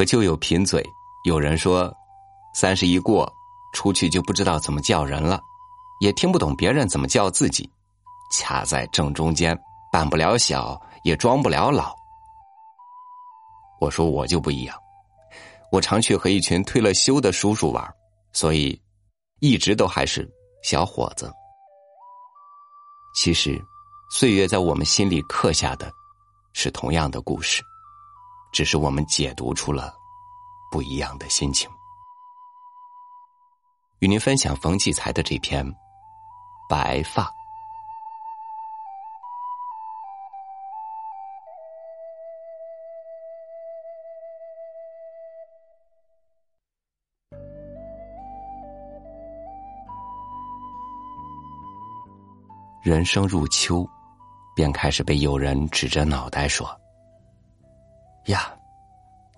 和旧友贫嘴，有人说，三十一过，出去就不知道怎么叫人了，也听不懂别人怎么叫自己，卡在正中间，扮不了小，也装不了老。我说我就不一样，我常去和一群退了休的叔叔玩，所以一直都还是小伙子。其实，岁月在我们心里刻下的，是同样的故事。只是我们解读出了不一样的心情。与您分享冯骥才的这篇《白发》。人生入秋，便开始被有人指着脑袋说。呀，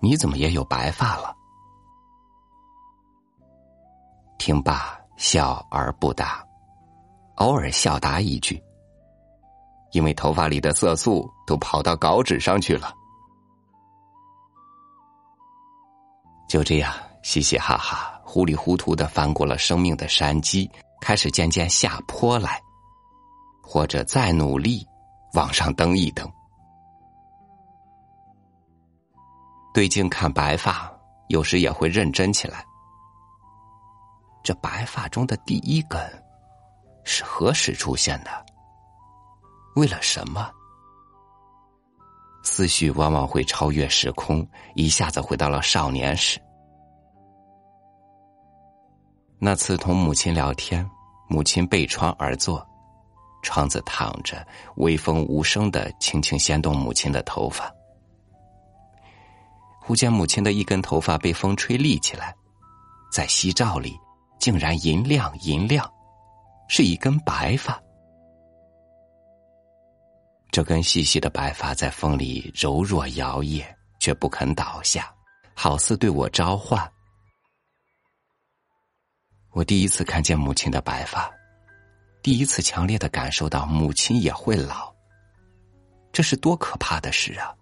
你怎么也有白发了？听罢笑而不答，偶尔笑答一句，因为头发里的色素都跑到稿纸上去了。就这样，嘻嘻哈哈、糊里糊涂的翻过了生命的山脊，开始渐渐下坡来，或者再努力往上登一登。对镜看白发，有时也会认真起来。这白发中的第一根是何时出现的？为了什么？思绪往往会超越时空，一下子回到了少年时。那次同母亲聊天，母亲背窗而坐，窗子躺着，微风无声的轻轻掀动母亲的头发。忽见母亲的一根头发被风吹立起来，在夕照里竟然银亮银亮，是一根白发。这根细细的白发在风里柔弱摇曳，却不肯倒下，好似对我召唤。我第一次看见母亲的白发，第一次强烈的感受到母亲也会老。这是多可怕的事啊！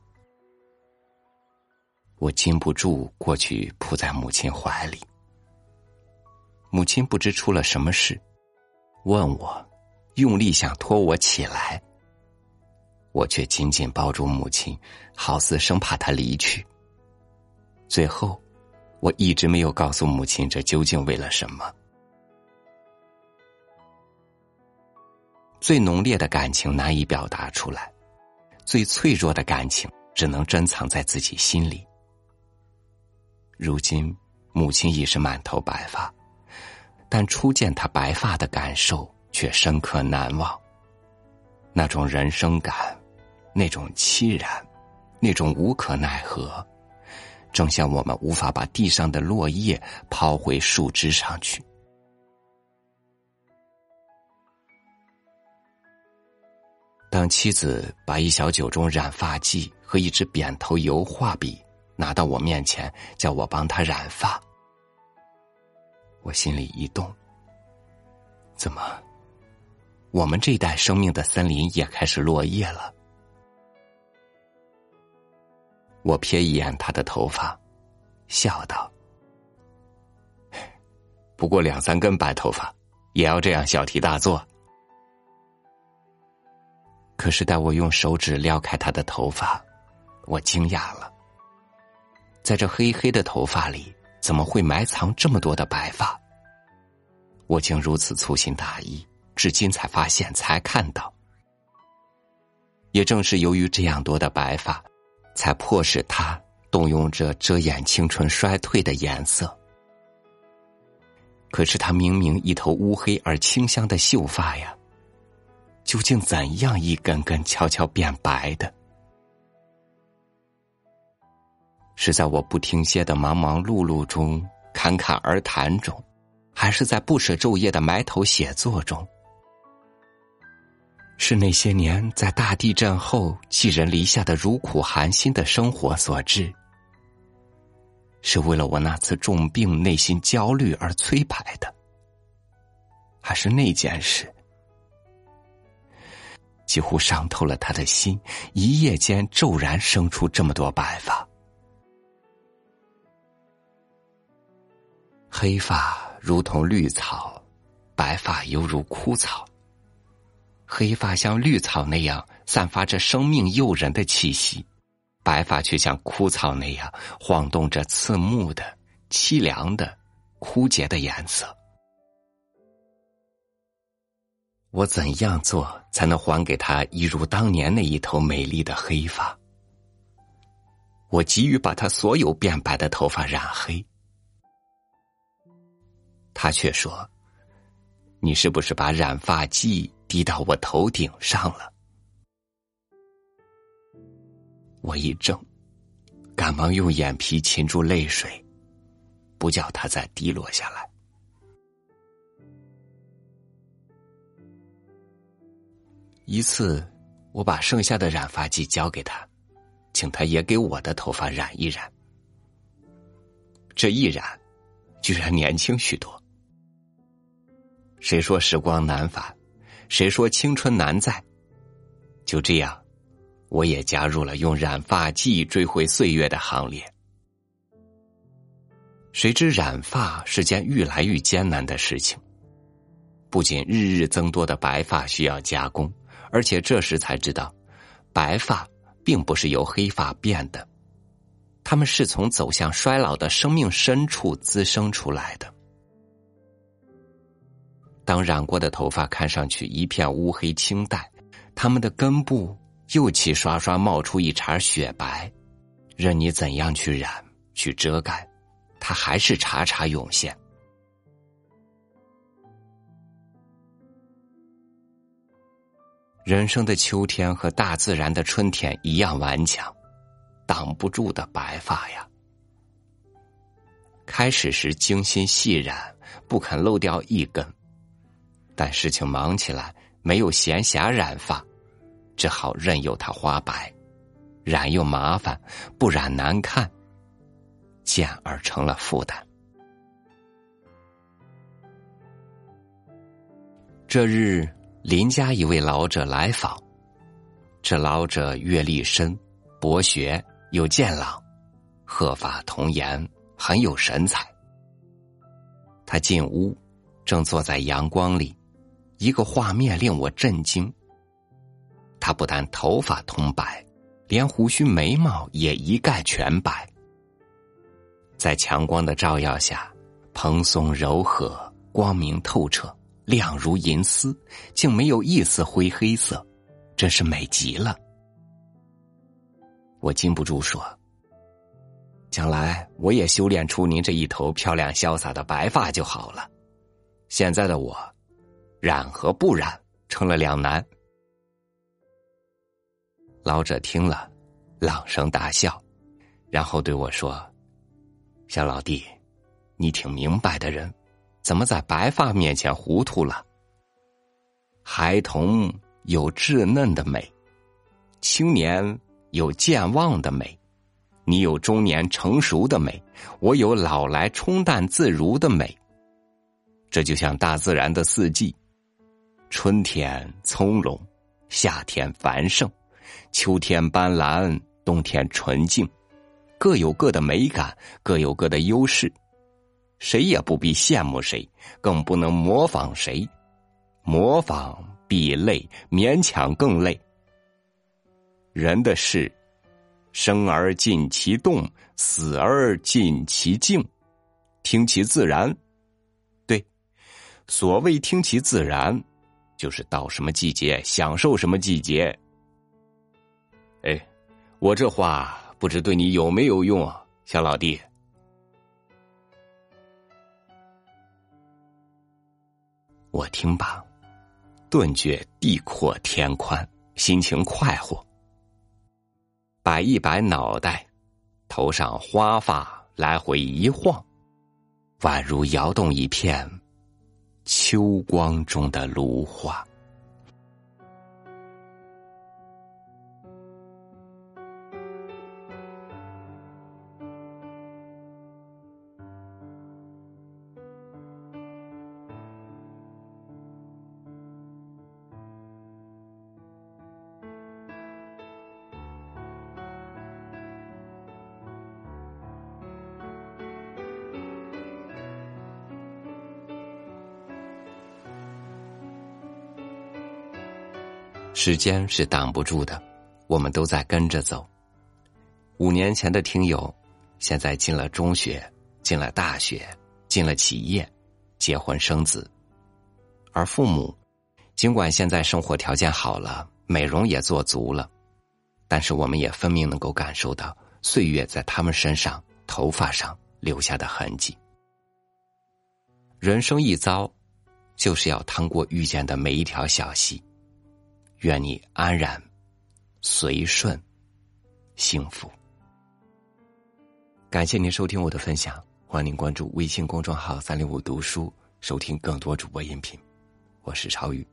我禁不住过去扑在母亲怀里，母亲不知出了什么事，问我，用力想拖我起来，我却紧紧抱住母亲，好似生怕她离去。最后，我一直没有告诉母亲这究竟为了什么。最浓烈的感情难以表达出来，最脆弱的感情只能珍藏在自己心里。如今，母亲已是满头白发，但初见她白发的感受却深刻难忘。那种人生感，那种凄然，那种无可奈何，正像我们无法把地上的落叶抛回树枝上去。当妻子把一小酒盅染发剂和一支扁头油画笔。拿到我面前，叫我帮他染发。我心里一动，怎么，我们这一代生命的森林也开始落叶了？我瞥一眼他的头发，笑道：“不过两三根白头发，也要这样小题大做。”可是待我用手指撩开他的头发，我惊讶了。在这黑黑的头发里，怎么会埋藏这么多的白发？我竟如此粗心大意，至今才发现，才看到。也正是由于这样多的白发，才迫使他动用这遮掩青春衰退的颜色。可是他明明一头乌黑而清香的秀发呀，究竟怎样一根根悄悄变白的？是在我不停歇的忙忙碌碌中侃侃而谈中，还是在不舍昼夜的埋头写作中？是那些年在大地震后寄人篱下的如苦寒心的生活所致？是为了我那次重病内心焦虑而催排的？还是那件事几乎伤透了他的心，一夜间骤然生出这么多白发？黑发如同绿草，白发犹如枯草。黑发像绿草那样散发着生命诱人的气息，白发却像枯草那样晃动着刺目的、凄凉的、枯竭的颜色。我怎样做才能还给他一如当年那一头美丽的黑发？我急于把他所有变白的头发染黑，他却说：“你是不是把染发剂滴到我头顶上了？”我一怔，赶忙用眼皮擒住泪水，不叫它再滴落下来。一次，我把剩下的染发剂交给他，请他也给我的头发染一染。这一染，居然年轻许多。谁说时光难返？谁说青春难在？就这样，我也加入了用染发剂追回岁月的行列。谁知染发是件愈来愈艰难的事情，不仅日日增多的白发需要加工。而且这时才知道，白发并不是由黑发变的，他们是从走向衰老的生命深处滋生出来的。当染过的头发看上去一片乌黑青黛，它们的根部又齐刷刷冒出一茬雪白，任你怎样去染、去遮盖，它还是茬茬涌现。人生的秋天和大自然的春天一样顽强，挡不住的白发呀。开始时精心细染，不肯漏掉一根，但事情忙起来，没有闲暇染发，只好任由它花白。染又麻烦，不染难看，渐而成了负担。这日。邻家一位老者来访，这老者阅历深，博学又健朗，鹤发童颜，很有神采。他进屋，正坐在阳光里，一个画面令我震惊。他不但头发通白，连胡须眉毛也一概全白，在强光的照耀下，蓬松柔和，光明透彻。亮如银丝，竟没有一丝灰黑色，真是美极了。我禁不住说：“将来我也修炼出您这一头漂亮潇洒的白发就好了。”现在的我，染和不染成了两难。老者听了，朗声大笑，然后对我说：“小老弟，你挺明白的人。”怎么在白发面前糊涂了？孩童有稚嫩的美，青年有健忘的美，你有中年成熟的美，我有老来冲淡自如的美。这就像大自然的四季：春天葱茏，夏天繁盛，秋天斑斓，冬天纯净，各有各的美感，各有各的优势。谁也不必羡慕谁，更不能模仿谁。模仿必累，勉强更累。人的事，生而尽其动，死而尽其静，听其自然。对，所谓听其自然，就是到什么季节享受什么季节。哎，我这话不知对你有没有用啊，小老弟。我听罢，顿觉地阔天宽，心情快活。摆一摆脑袋，头上花发来回一晃，宛如摇动一片秋光中的芦花。时间是挡不住的，我们都在跟着走。五年前的听友，现在进了中学，进了大学，进了企业，结婚生子。而父母，尽管现在生活条件好了，美容也做足了，但是我们也分明能够感受到岁月在他们身上、头发上留下的痕迹。人生一遭，就是要趟过遇见的每一条小溪。愿你安然、随顺、幸福。感谢您收听我的分享，欢迎您关注微信公众号“三零五读书”，收听更多主播音频。我是超宇，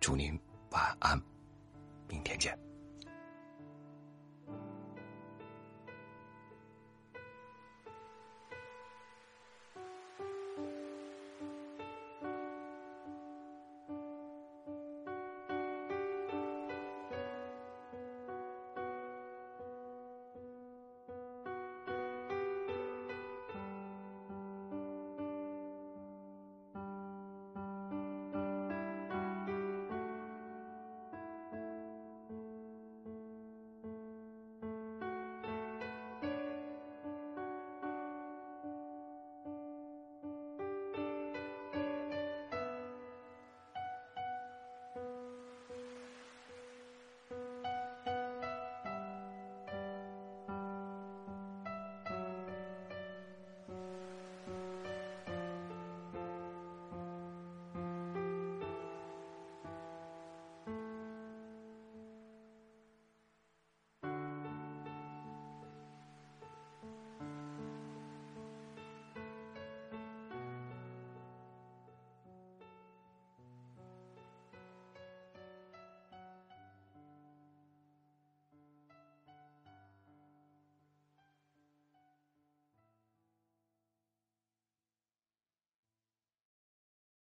祝您晚安，明天见。